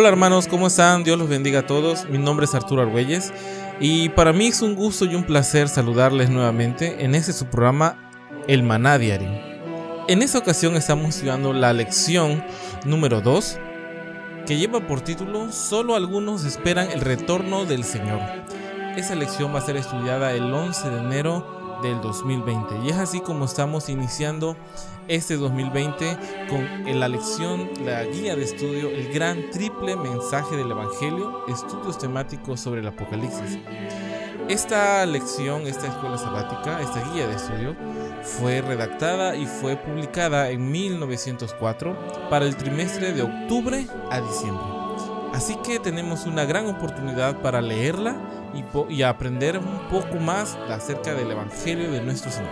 Hola hermanos, ¿cómo están? Dios los bendiga a todos. Mi nombre es Arturo Argüelles y para mí es un gusto y un placer saludarles nuevamente en este su programa El Maná Diario. En esta ocasión estamos estudiando la lección número 2 que lleva por título Solo algunos esperan el retorno del Señor. Esa lección va a ser estudiada el 11 de enero del 2020. Y es así como estamos iniciando este 2020 con la lección, la guía de estudio, el gran triple mensaje del Evangelio, estudios temáticos sobre el Apocalipsis. Esta lección, esta escuela sabática, esta guía de estudio, fue redactada y fue publicada en 1904 para el trimestre de octubre a diciembre. Así que tenemos una gran oportunidad para leerla y, aprender un poco más acerca del Evangelio de nuestro Señor.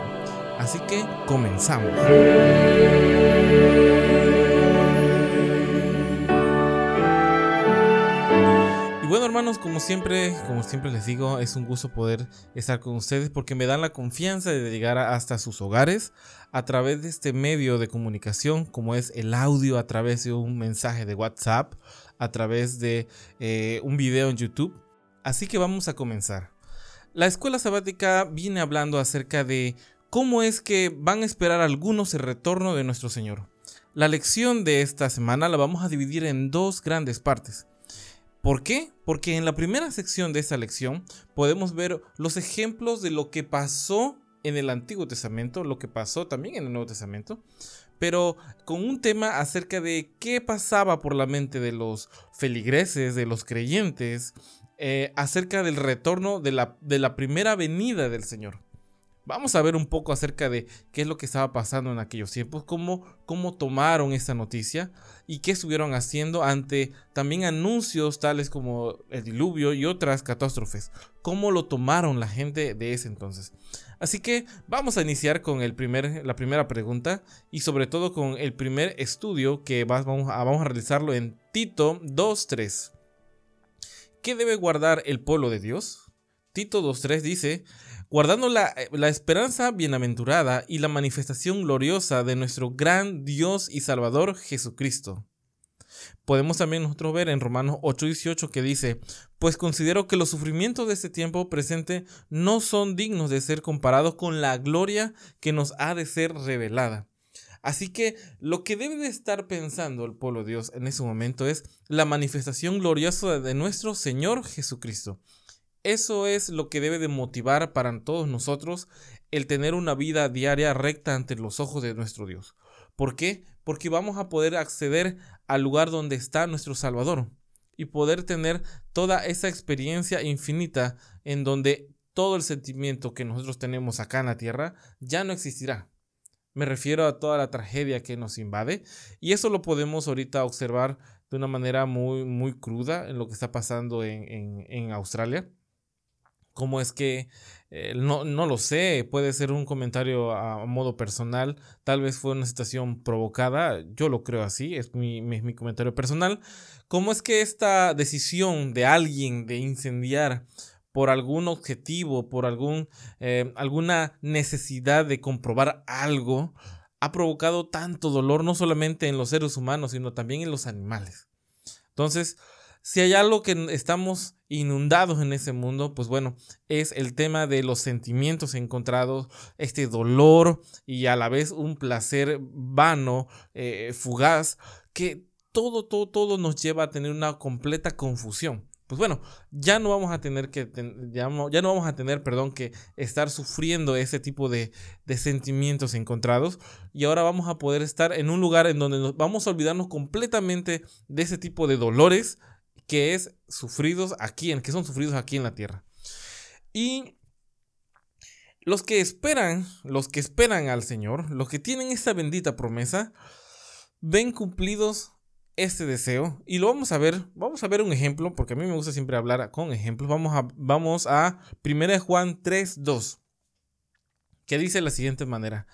Así que comenzamos. Y bueno hermanos, como siempre, como siempre les digo, es un gusto poder estar con ustedes porque me dan la confianza de llegar hasta sus hogares a través de este medio de comunicación, como es el audio a través de un mensaje de WhatsApp, a través de eh, un video en YouTube Así que vamos a comenzar. La escuela sabática viene hablando acerca de cómo es que van a esperar algunos el retorno de nuestro Señor. La lección de esta semana la vamos a dividir en dos grandes partes. ¿Por qué? Porque en la primera sección de esta lección podemos ver los ejemplos de lo que pasó en el Antiguo Testamento, lo que pasó también en el Nuevo Testamento, pero con un tema acerca de qué pasaba por la mente de los feligreses, de los creyentes, eh, acerca del retorno de la, de la primera venida del Señor. Vamos a ver un poco acerca de qué es lo que estaba pasando en aquellos tiempos, cómo, cómo tomaron esta noticia y qué estuvieron haciendo ante también anuncios tales como el diluvio y otras catástrofes, cómo lo tomaron la gente de ese entonces. Así que vamos a iniciar con el primer, la primera pregunta y sobre todo con el primer estudio que vamos a, vamos a realizarlo en Tito 2.3. ¿Qué debe guardar el pueblo de Dios? Tito 2.3 dice, guardando la, la, esperanza bienaventurada y la manifestación gloriosa de nuestro gran Dios y Salvador Jesucristo. Podemos también nosotros ver en Romanos 8:18 que dice, pues considero que los sufrimientos de este tiempo presente no son dignos de ser comparados con la gloria que nos ha de ser revelada Así que lo que debe de estar pensando el pueblo de Dios en ese momento es la manifestación gloriosa de nuestro Señor Jesucristo. Eso es lo que debe de motivar para todos nosotros el tener una vida diaria recta ante los ojos de nuestro Dios. ¿Por qué? Porque vamos a poder acceder al lugar donde está nuestro Salvador y poder tener toda esa experiencia infinita en donde todo el sentimiento que nosotros tenemos acá en la tierra ya no existirá. Me refiero a toda la tragedia que nos invade. Y eso lo podemos ahorita observar de una manera muy, muy cruda en lo que está pasando en, Australia. Cómo es que, eh, no, lo sé, puede ser un comentario a, modo personal, tal vez fue una situación provocada, yo lo creo así, es mi, mi comentario personal. ¿Cómo es que esta decisión de alguien de incendiar por algún objetivo, por algún, eh, alguna necesidad de comprobar algo, ha provocado tanto dolor no solamente en los seres humanos, sino también en los animales. Entonces, si hay algo que estamos inundados en ese mundo, pues bueno, es el tema de los sentimientos encontrados, este dolor y a la vez un placer vano, eh, fugaz, que todo, todo, todo nos lleva a tener una completa confusión pues bueno, ya no vamos a tener que, ya no, ya no vamos a tener, perdón, que estar sufriendo ese tipo de, de, sentimientos encontrados y ahora vamos a poder estar en un lugar en donde nos vamos a olvidarnos completamente de ese tipo de dolores que es sufridos aquí, en, que son sufridos aquí en la tierra. Y Los que esperan, los que esperan al Señor, los que tienen esta bendita promesa, ven cumplidos este deseo y lo vamos a ver, vamos a ver un ejemplo, porque a mí me gusta siempre hablar con ejemplos. Vamos a, vamos a 1 Juan 3, 2, que dice de la siguiente manera.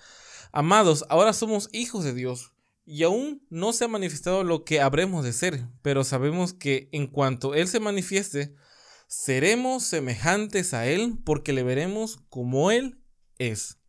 Amados, ahora somos hijos de Dios y aún no se ha manifestado lo que habremos de ser, pero sabemos que en cuanto Él se manifieste, seremos semejantes a Él porque le veremos como Él es.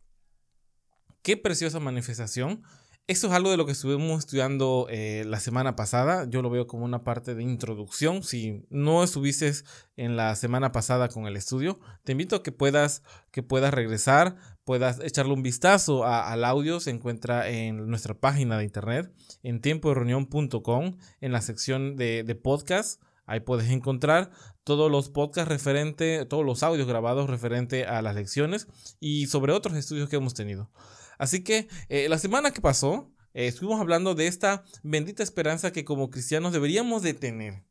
Qué preciosa manifestación. Eso es algo de lo que estuvimos estudiando eh, la semana pasada. Yo lo veo como una parte de introducción. Si no estuviste en la semana pasada con el estudio, te invito a que puedas, que puedas regresar, puedas echarle un vistazo al audio. Se encuentra en nuestra página de internet, en tiempo de en la sección de, de podcast. Ahí puedes encontrar todos los podcasts referente, todos los audios grabados referente a las lecciones y sobre otros estudios que hemos tenido. Así que eh, la semana que pasó eh, estuvimos hablando de esta bendita esperanza que como cristianos deberíamos de tener.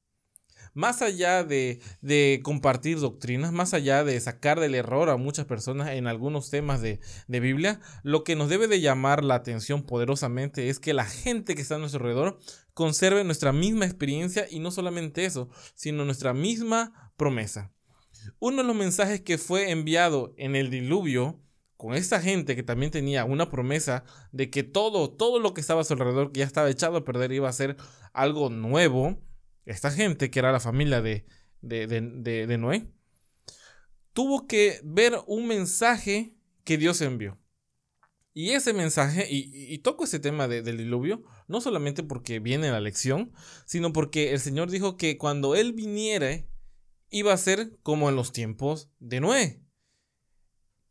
Más allá de, compartir doctrinas, más allá de sacar del error a muchas personas en algunos temas de, de Biblia, lo que nos debe de llamar la atención poderosamente es que la gente que está a nuestro alrededor conserve nuestra misma experiencia y no solamente eso, sino nuestra misma promesa. Uno de los mensajes que fue enviado en el diluvio con esta gente que también tenía una promesa de que todo, todo lo que estaba a su alrededor, que ya estaba echado a perder, iba a ser algo nuevo, esta gente, que era la familia de, de, Noé, tuvo que ver un mensaje que Dios envió. Y ese mensaje, y, toco ese tema del diluvio, no solamente porque viene la lección, sino porque el Señor dijo que cuando Él viniera, iba a ser como en los tiempos de Noé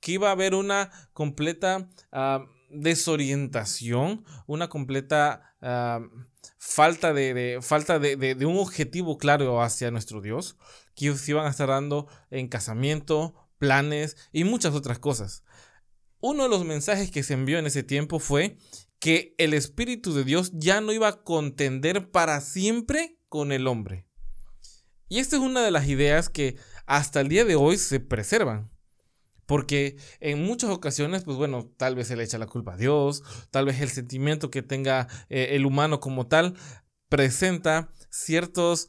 que iba a haber una completa ah, desorientación, una completa ah, falta, de, falta de, un objetivo claro hacia nuestro Dios, que se iban a estar dando en casamiento, planes y muchas otras cosas. Uno de los mensajes que se envió en ese tiempo fue que el Espíritu de Dios ya no iba a contender para siempre con el hombre. Y esta es una de las ideas que hasta el día de hoy se preservan. Porque en muchas ocasiones, pues bueno, tal vez se le echa la culpa a Dios, tal vez el sentimiento que tenga eh, el humano como tal presenta ciertas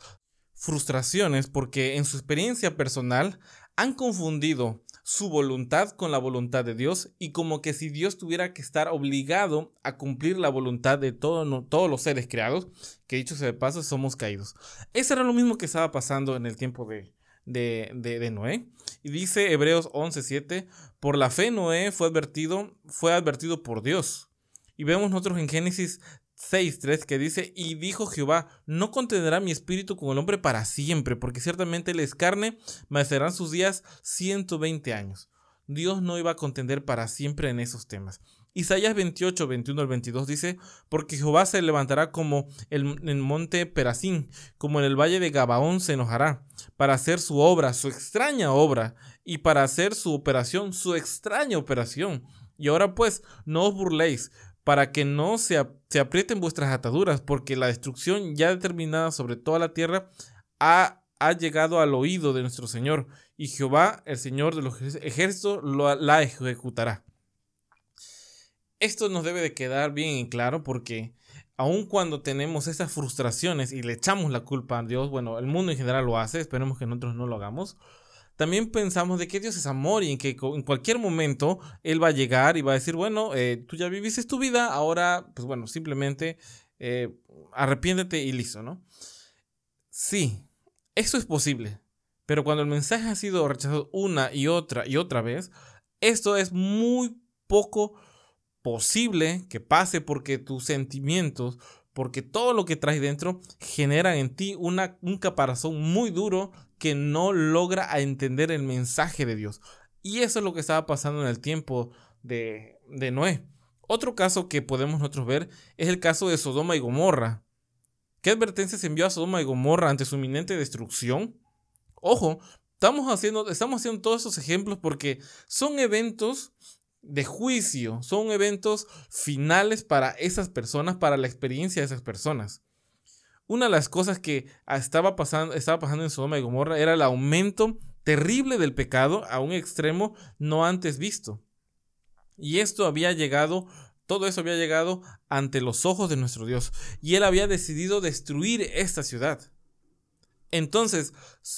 frustraciones porque en su experiencia personal han confundido su voluntad con la voluntad de Dios y como que si Dios tuviera que estar obligado a cumplir la voluntad de todos los seres creados, que dicho sea de paso, somos caídos. Eso era lo mismo que estaba pasando en el tiempo de, de, de, Noé. Y dice Hebreos 11:7, por la fe Noé fue advertido, fue advertido por Dios. Y vemos nosotros en Génesis 6:3 que dice, y dijo Jehová, no contendrá mi espíritu con el hombre para siempre, porque ciertamente él es carne, mas serán sus días 120 años. Dios no iba a contender para siempre en esos temas. Isaías 28, 21 al 22 dice, porque Jehová se levantará como el, el monte Perazín, como en el valle de Gabaón se enojará, para hacer su obra, su extraña obra, y para hacer su operación, su extraña operación. Y ahora pues, no os burléis, para que no se, se aprieten vuestras ataduras, porque la destrucción ya determinada sobre toda la tierra ha, ha llegado al oído de nuestro Señor, y Jehová, el Señor de los ejércitos, la ejecutará. Esto nos debe de quedar bien en claro porque aun cuando tenemos esas frustraciones y le echamos la culpa a Dios, bueno, el mundo en general lo hace, esperemos que nosotros no lo hagamos, también pensamos de que Dios es amor y en que en cualquier momento Él va a llegar y va a decir, bueno, eh, tú ya viviste tu vida, ahora, pues bueno, simplemente eh, arrepiéntete y listo, ¿no? Sí, eso es posible, pero cuando el mensaje ha sido rechazado una y otra y otra vez, esto es muy poco posible que pase porque tus sentimientos, porque todo lo que traes dentro genera en ti una, un caparazón muy duro que no logra entender el mensaje de Dios. Y eso es lo que estaba pasando en el tiempo de, de Noé. Otro caso que podemos nosotros ver es el caso de Sodoma y Gomorra. ¿Qué advertencia se envió a Sodoma y Gomorra ante su inminente destrucción? Ojo, estamos haciendo, estamos haciendo todos esos ejemplos porque son eventos de juicio, son eventos finales para esas personas, para la experiencia de esas personas. Una de las cosas que estaba pasando, estaba pasando en Sodoma y Gomorra era el aumento terrible del pecado a un extremo no antes visto. Y esto había llegado, todo eso había llegado ante los ojos de nuestro Dios. Y él había decidido destruir esta ciudad. Entonces,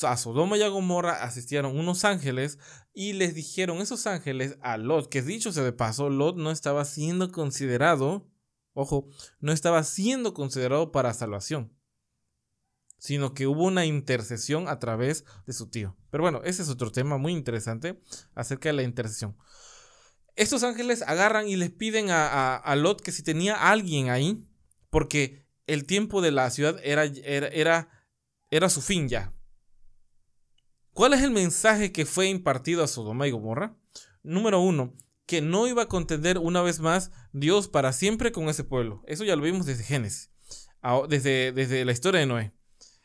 a Sodoma y a Gomorra asistieron unos ángeles y les dijeron esos ángeles a Lot, que dicho sea de paso, Lot no estaba siendo considerado, ojo, no estaba siendo considerado para salvación, sino que hubo una intercesión a través de su tío. Pero bueno, ese es otro tema muy interesante acerca de la intercesión. Estos ángeles agarran y les piden a, Lot que si tenía alguien ahí, porque el tiempo de la ciudad era, era era su fin ya. ¿Cuál es el mensaje que fue impartido a Sodoma y Gomorra? Número uno, que no iba a contender una vez más Dios para siempre con ese pueblo. Eso ya lo vimos desde Génesis, desde, desde la historia de Noé.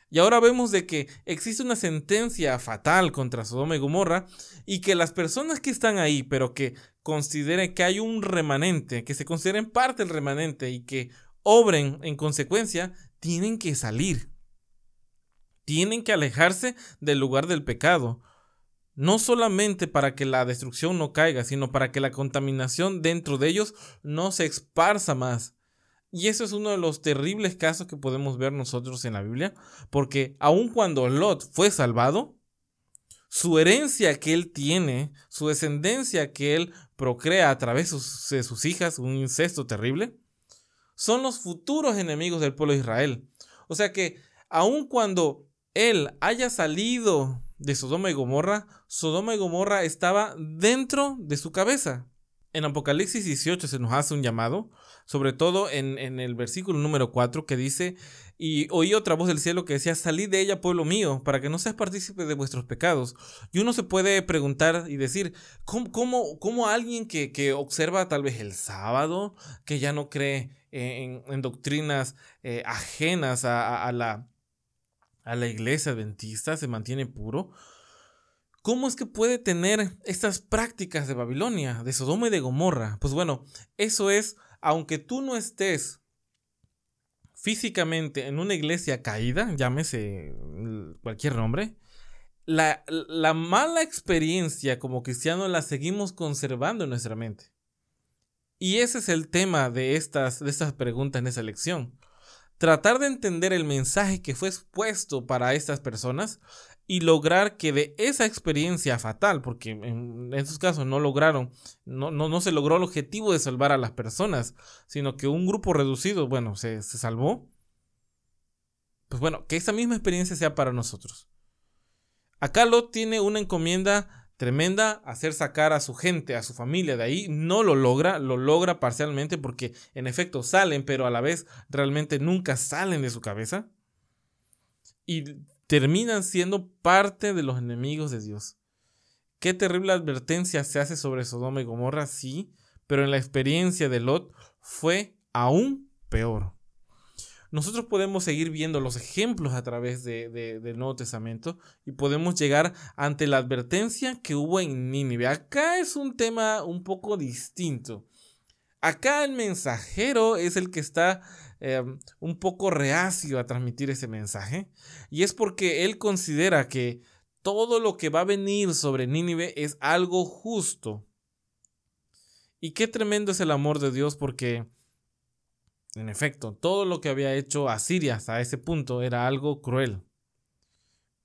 Y ahora vemos de que existe una sentencia fatal contra Sodoma y Gomorra y que las personas que están ahí, pero que consideren que hay un remanente, que se consideren parte del remanente y que obren en consecuencia, tienen que salir tienen que alejarse del lugar del pecado. No solamente para que la destrucción no caiga, sino para que la contaminación dentro de ellos no se esparza más. Y eso es uno de los terribles casos que podemos ver nosotros en la Biblia, porque aun cuando Lot fue salvado, su herencia que él tiene, su descendencia que él procrea a través de sus hijas, un incesto terrible, son los futuros enemigos del pueblo de Israel. O sea que aun cuando él haya salido de Sodoma y Gomorra, Sodoma y Gomorra estaba dentro de su cabeza. En Apocalipsis 18 se nos hace un llamado, sobre todo en, el versículo número 4 que dice, y oí otra voz del cielo que decía, salid de ella, pueblo mío, para que no seas partícipe de vuestros pecados. Y uno se puede preguntar y decir, ¿cómo, cómo, alguien que, observa tal vez el sábado, que ya no cree en, doctrinas eh, ajenas a la a la iglesia adventista, se mantiene puro, ¿cómo es que puede tener estas prácticas de Babilonia, de Sodoma y de Gomorra? Pues bueno, eso es, aunque tú no estés físicamente en una iglesia caída, llámese cualquier nombre, la, la, mala experiencia como cristiano la seguimos conservando en nuestra mente. Y ese es el tema de estas, de estas preguntas en esa lección tratar de entender el mensaje que fue expuesto para estas personas y lograr que de esa experiencia fatal, porque en estos casos no lograron, no, no, se logró el objetivo de salvar a las personas, sino que un grupo reducido, bueno, se, se salvó. Pues bueno, que esa misma experiencia sea para nosotros. Acá Lot tiene una encomienda tremenda hacer sacar a su gente, a su familia de ahí. No lo logra, lo logra parcialmente porque en efecto salen, pero a la vez realmente nunca salen de su cabeza. Y terminan siendo parte de los enemigos de Dios. Qué terrible advertencia se hace sobre Sodoma y Gomorra, sí, pero en la experiencia de Lot fue aún peor nosotros podemos seguir viendo los ejemplos a través de, del Nuevo Testamento y podemos llegar ante la advertencia que hubo en Nínive. Acá es un tema un poco distinto. Acá el mensajero es el que está em, un poco reacio a transmitir ese mensaje y es porque él considera que todo lo que va a venir sobre Nínive es algo justo. Y qué tremendo es el amor de Dios porque en efecto, todo lo que había hecho Asiria hasta ese punto era algo cruel.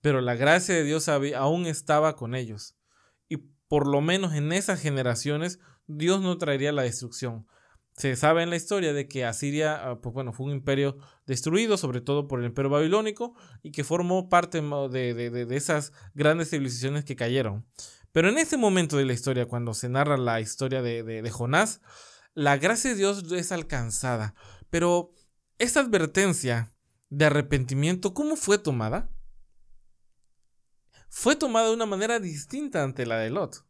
Pero la gracia de Dios aún estaba con ellos. Y por lo menos en esas generaciones Dios no traería la destrucción. Se sabe en la historia de que Asiria, ah, pues bueno, fue un imperio destruido, sobre todo por el imperio babilónico, y que formó parte de, esas grandes civilizaciones que cayeron. Pero en ese momento de la historia, cuando se narra la historia de Jonás, la gracia de Dios es alcanzada. Pero esta advertencia de arrepentimiento, ¿cómo fue tomada? Fue tomada de una manera distinta ante la de Lot.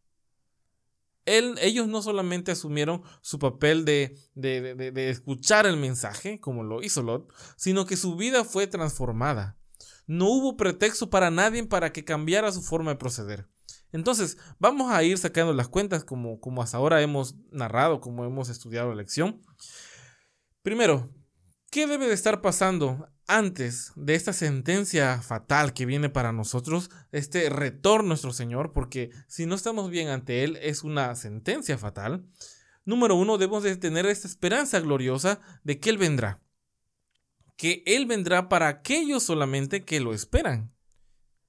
ellos no solamente asumieron su papel de, de, escuchar el mensaje, como lo hizo Lot, sino que su vida fue transformada. No hubo pretexto para nadie para que cambiara su forma de proceder. Entonces, vamos a ir sacando las cuentas como, como hasta ahora hemos narrado, como hemos estudiado la lección. Primero, ¿qué debe de estar pasando antes de esta sentencia fatal que viene para nosotros, este retorno nuestro Señor? Porque si no estamos bien ante Él, es una sentencia fatal. número uno, debemos de tener esta esperanza gloriosa de que Él vendrá. Que Él vendrá para aquellos solamente que lo esperan.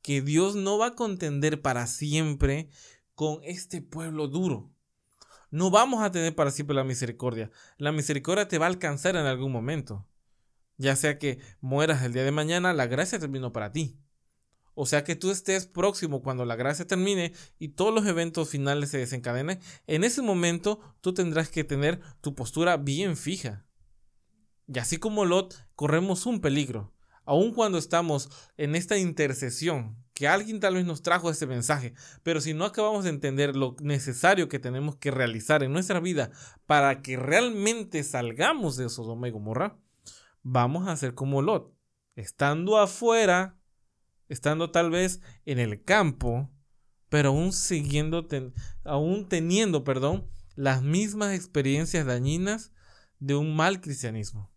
Que Dios no va a contender para siempre con este pueblo duro. No vamos a tener para siempre la misericordia. La misericordia te va a alcanzar en algún momento. Ya sea que mueras el día de mañana, la gracia terminó para ti. O sea que tú estés próximo cuando la gracia termine y todos los eventos finales se desencadenen. En ese momento tú tendrás que tener tu postura bien fija. Y así como Lot, corremos un peligro. Aun cuando estamos en esta intercesión, que alguien tal vez nos trajo ese mensaje, pero si no acabamos de entender lo necesario que tenemos que realizar en nuestra vida para que realmente salgamos de Sodoma y Gomorra, vamos a ser como Lot, estando afuera, estando tal vez en el campo, pero aún siguiendo, aún teniendo, perdón, las mismas experiencias dañinas de un mal cristianismo.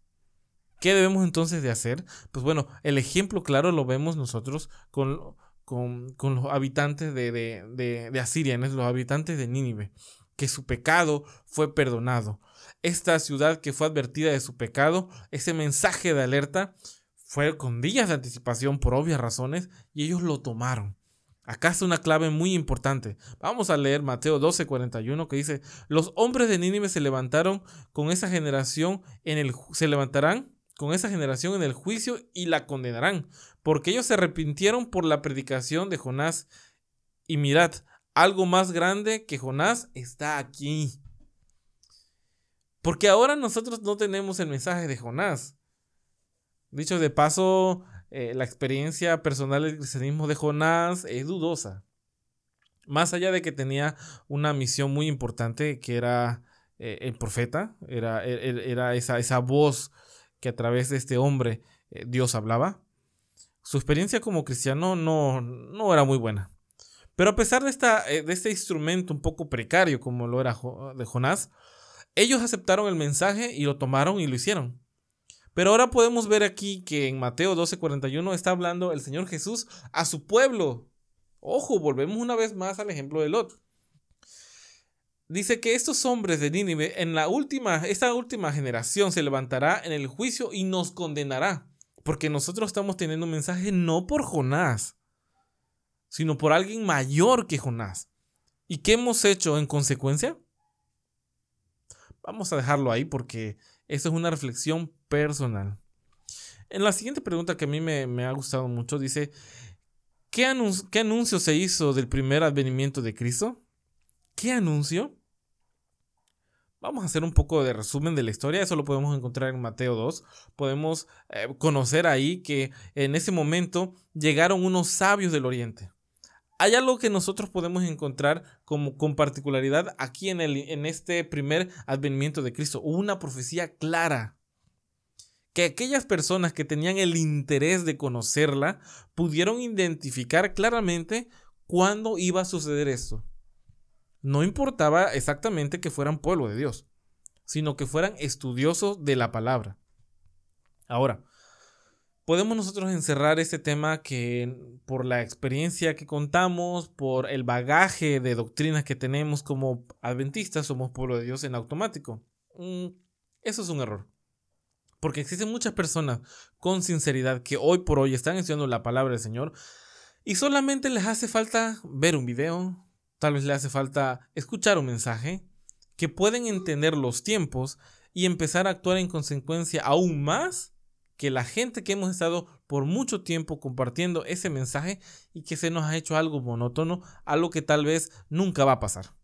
¿Qué debemos entonces de hacer? Pues bueno, el ejemplo claro lo vemos nosotros con, con, los habitantes de, de, de Asiria, los habitantes de Nínive, que su pecado fue perdonado. Esta ciudad que fue advertida de su pecado, ese mensaje de alerta, fue con días de anticipación por obvias razones y ellos lo tomaron. Acá está una clave muy importante. Vamos a leer Mateo 12:41 que dice, los hombres de Nínive se levantaron con esa generación en el se levantarán con esa generación en el juicio y la condenarán, porque ellos se arrepintieron por la predicación de Jonás. Y mirad, algo más grande que Jonás está aquí. Porque ahora nosotros no tenemos el mensaje de Jonás. Dicho de paso, eh, la experiencia personal del cristianismo de Jonás es dudosa. Más allá de que tenía una misión muy importante, que era eh, el profeta, era, e, e, era esa, esa voz que a través de este hombre eh, Dios hablaba. Su experiencia como cristiano no, no era muy buena. Pero a pesar de, esta, eh, de este instrumento un poco precario como lo era de Jonás, ellos aceptaron el mensaje y lo tomaron y lo hicieron. Pero ahora podemos ver aquí que en Mateo 12:41 está hablando el Señor Jesús a su pueblo. Ojo, volvemos una vez más al ejemplo de Lot dice que estos hombres de Nínive en la última, esta última generación se levantará en el juicio y nos condenará. Porque nosotros estamos teniendo un mensaje no por Jonás, sino por alguien mayor que Jonás. ¿Y qué hemos hecho en consecuencia? Vamos a dejarlo ahí porque eso es una reflexión personal. En la siguiente pregunta que a mí me, ha gustado mucho dice, ¿qué, ¿qué anuncio se hizo del primer advenimiento de Cristo? ¿Qué anuncio? Vamos a hacer un poco de resumen de la historia, eso lo podemos encontrar en Mateo 2. Podemos eh, conocer ahí que en ese momento llegaron unos sabios del oriente. Hay algo que nosotros podemos encontrar como con particularidad aquí en, el, en este primer advenimiento de Cristo. una profecía clara. Que aquellas personas que tenían el interés de conocerla pudieron identificar claramente cuándo iba a suceder esto. No importaba exactamente que fueran pueblo de Dios, sino que fueran estudiosos de la palabra. Ahora, podemos nosotros encerrar este tema que por la experiencia que contamos, por el bagaje de doctrinas que tenemos como adventistas, somos pueblo de Dios en automático. Mm, eso es un error. Porque existen muchas personas con sinceridad que hoy por hoy están estudiando la palabra del Señor y solamente les hace falta ver un video, Tal vez le hace falta escuchar un mensaje, que pueden entender los tiempos y empezar a actuar en consecuencia aún más que la gente que hemos estado por mucho tiempo compartiendo ese mensaje y que se nos ha hecho algo monótono, algo que tal vez nunca va a pasar.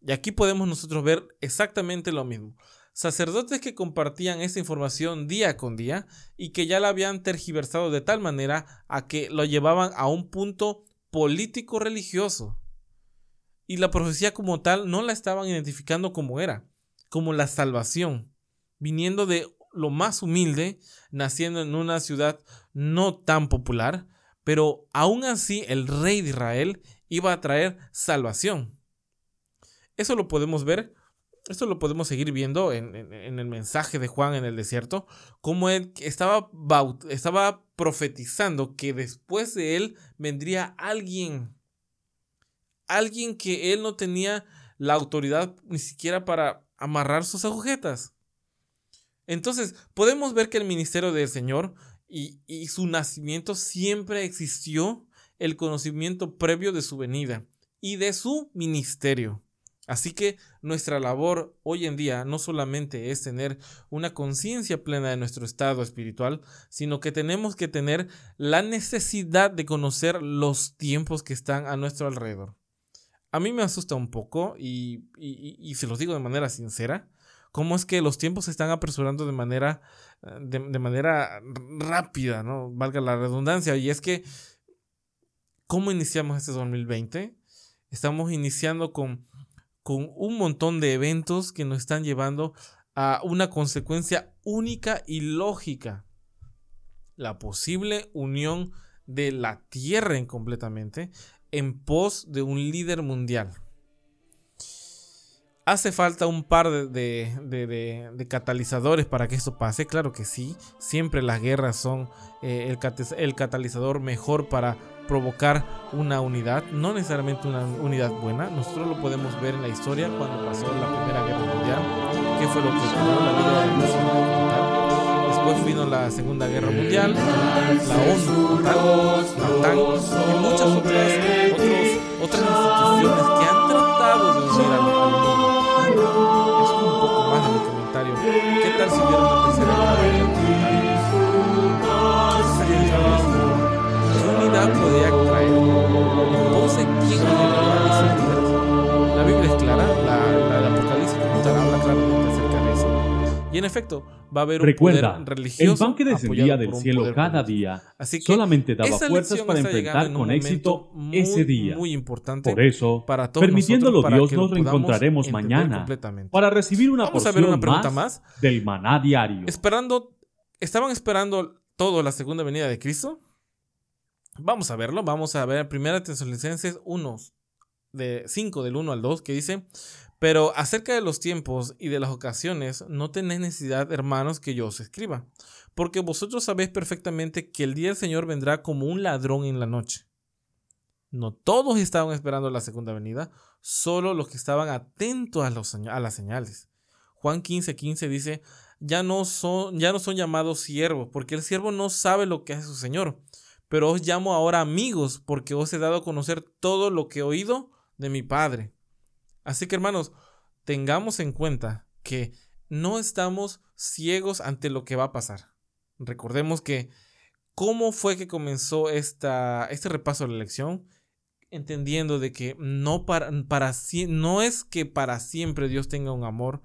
Y aquí podemos nosotros ver exactamente lo mismo. Sacerdotes que compartían esa información día con día y que ya la habían tergiversado de tal manera a que lo llevaban a un punto político religioso y la profecía como tal no la estaban identificando como era, como la salvación, viniendo de lo más humilde, naciendo en una ciudad no tan popular, pero aún así el rey de Israel iba a traer salvación. Eso lo podemos ver, esto lo podemos seguir viendo en, el mensaje de Juan en el desierto, como él estaba, estaba profetizando que después de él vendría alguien alguien que él no tenía la autoridad ni siquiera para amarrar sus agujetas. Entonces, podemos ver que el ministerio del Señor y, su nacimiento siempre existió el conocimiento previo de su venida y de su ministerio. Así que nuestra labor hoy en día no solamente es tener una conciencia plena de nuestro estado espiritual, sino que tenemos que tener la necesidad de conocer los tiempos que están a nuestro alrededor. A mí me asusta un poco y, y, se los digo de manera sincera, cómo es que los tiempos se están apresurando de manera, de, de manera rápida, ¿no? Valga la redundancia. Y es que, ¿cómo iniciamos este 2020? Estamos iniciando con con un montón de eventos que nos están llevando a una consecuencia única y lógica. La posible unión de la Tierra en completamente en pos de un líder mundial. ¿Hace falta un par de, catalizadores para que esto pase? Claro que sí. Siempre las guerras son eh, el catalizador mejor para provocar una unidad, no necesariamente una unidad buena. Nosotros lo podemos ver en la historia cuando pasó la Primera Guerra Mundial, que fue lo que ocurrió la Liga de Naciones Después vino la Segunda Guerra Mundial, la ONU, la OTAN y muchas otras, otras instituciones que han tratado de unir al, mundo. Es un poco más de mi comentario. ¿Qué tal si hubiera una tercera guerra mundial? podía traer. Entonces, ¿quién La Biblia es clara, la, la, Apocalipsis como tal habla claramente acerca de eso. Y en efecto, va a haber un Recuerda, poder religioso. El pan que descendía del cielo cada día Así que solamente daba fuerzas para enfrentar con éxito muy, ese día. Muy importante. Por eso, para todos permitiéndolo Dios, nos reencontraremos mañana para recibir una Vamos porción a ver una pregunta más, más del maná diario. Esperando, ¿estaban esperando todo la segunda venida de Cristo? Vamos a verlo, vamos a ver Primera Tesalonicenses 1, de 5 del 1 al 2, que dice, pero acerca de los tiempos y de las ocasiones, no tenéis necesidad, hermanos, que yo os escriba, porque vosotros sabéis perfectamente que el día del Señor vendrá como un ladrón en la noche. No todos estaban esperando la segunda venida, solo los que estaban atentos a, los, las señales. Juan 15, 15 dice, ya no, son, ya no son llamados siervos, porque el siervo no sabe lo que hace su Señor pero os llamo ahora amigos, porque os he dado a conocer todo lo que he oído de mi Padre. Así que hermanos, tengamos en cuenta que no estamos ciegos ante lo que va a pasar. Recordemos que cómo fue que comenzó esta, este repaso de la elección, entendiendo de que no, para, para, no es que para siempre Dios tenga un amor,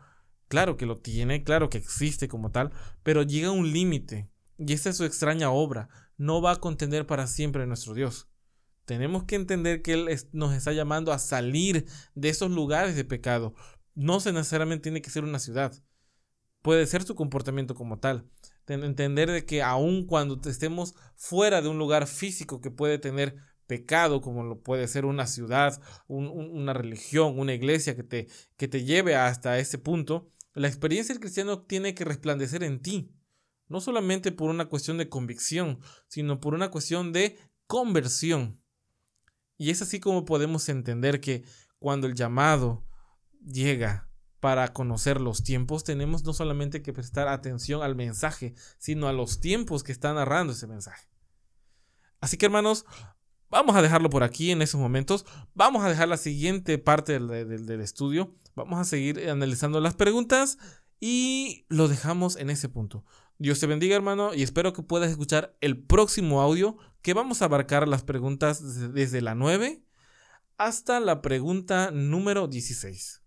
claro que lo tiene, claro que existe como tal, pero llega un límite. Y esa es su extraña obra no va a contender para siempre nuestro Dios. Tenemos que entender que Él nos está llamando a salir de esos lugares de pecado. No se necesariamente tiene que ser una ciudad. Puede ser su comportamiento como tal. Entender de que aun cuando estemos fuera de un lugar físico que puede tener pecado, como lo puede ser una ciudad, una religión, una iglesia que te, que te lleve hasta ese punto, la experiencia del cristiano tiene que resplandecer en ti no solamente por una cuestión de convicción, sino por una cuestión de conversión. Y es así como podemos entender que cuando el llamado llega para conocer los tiempos, tenemos no solamente que prestar atención al mensaje, sino a los tiempos que está narrando ese mensaje. Así que hermanos, vamos a dejarlo por aquí en esos momentos. Vamos a dejar la siguiente parte del, del estudio. Vamos a seguir analizando las preguntas y lo dejamos en ese punto. Dios te bendiga hermano y espero que puedas escuchar el próximo audio que vamos a abarcar las preguntas desde la 9 hasta la pregunta número 16.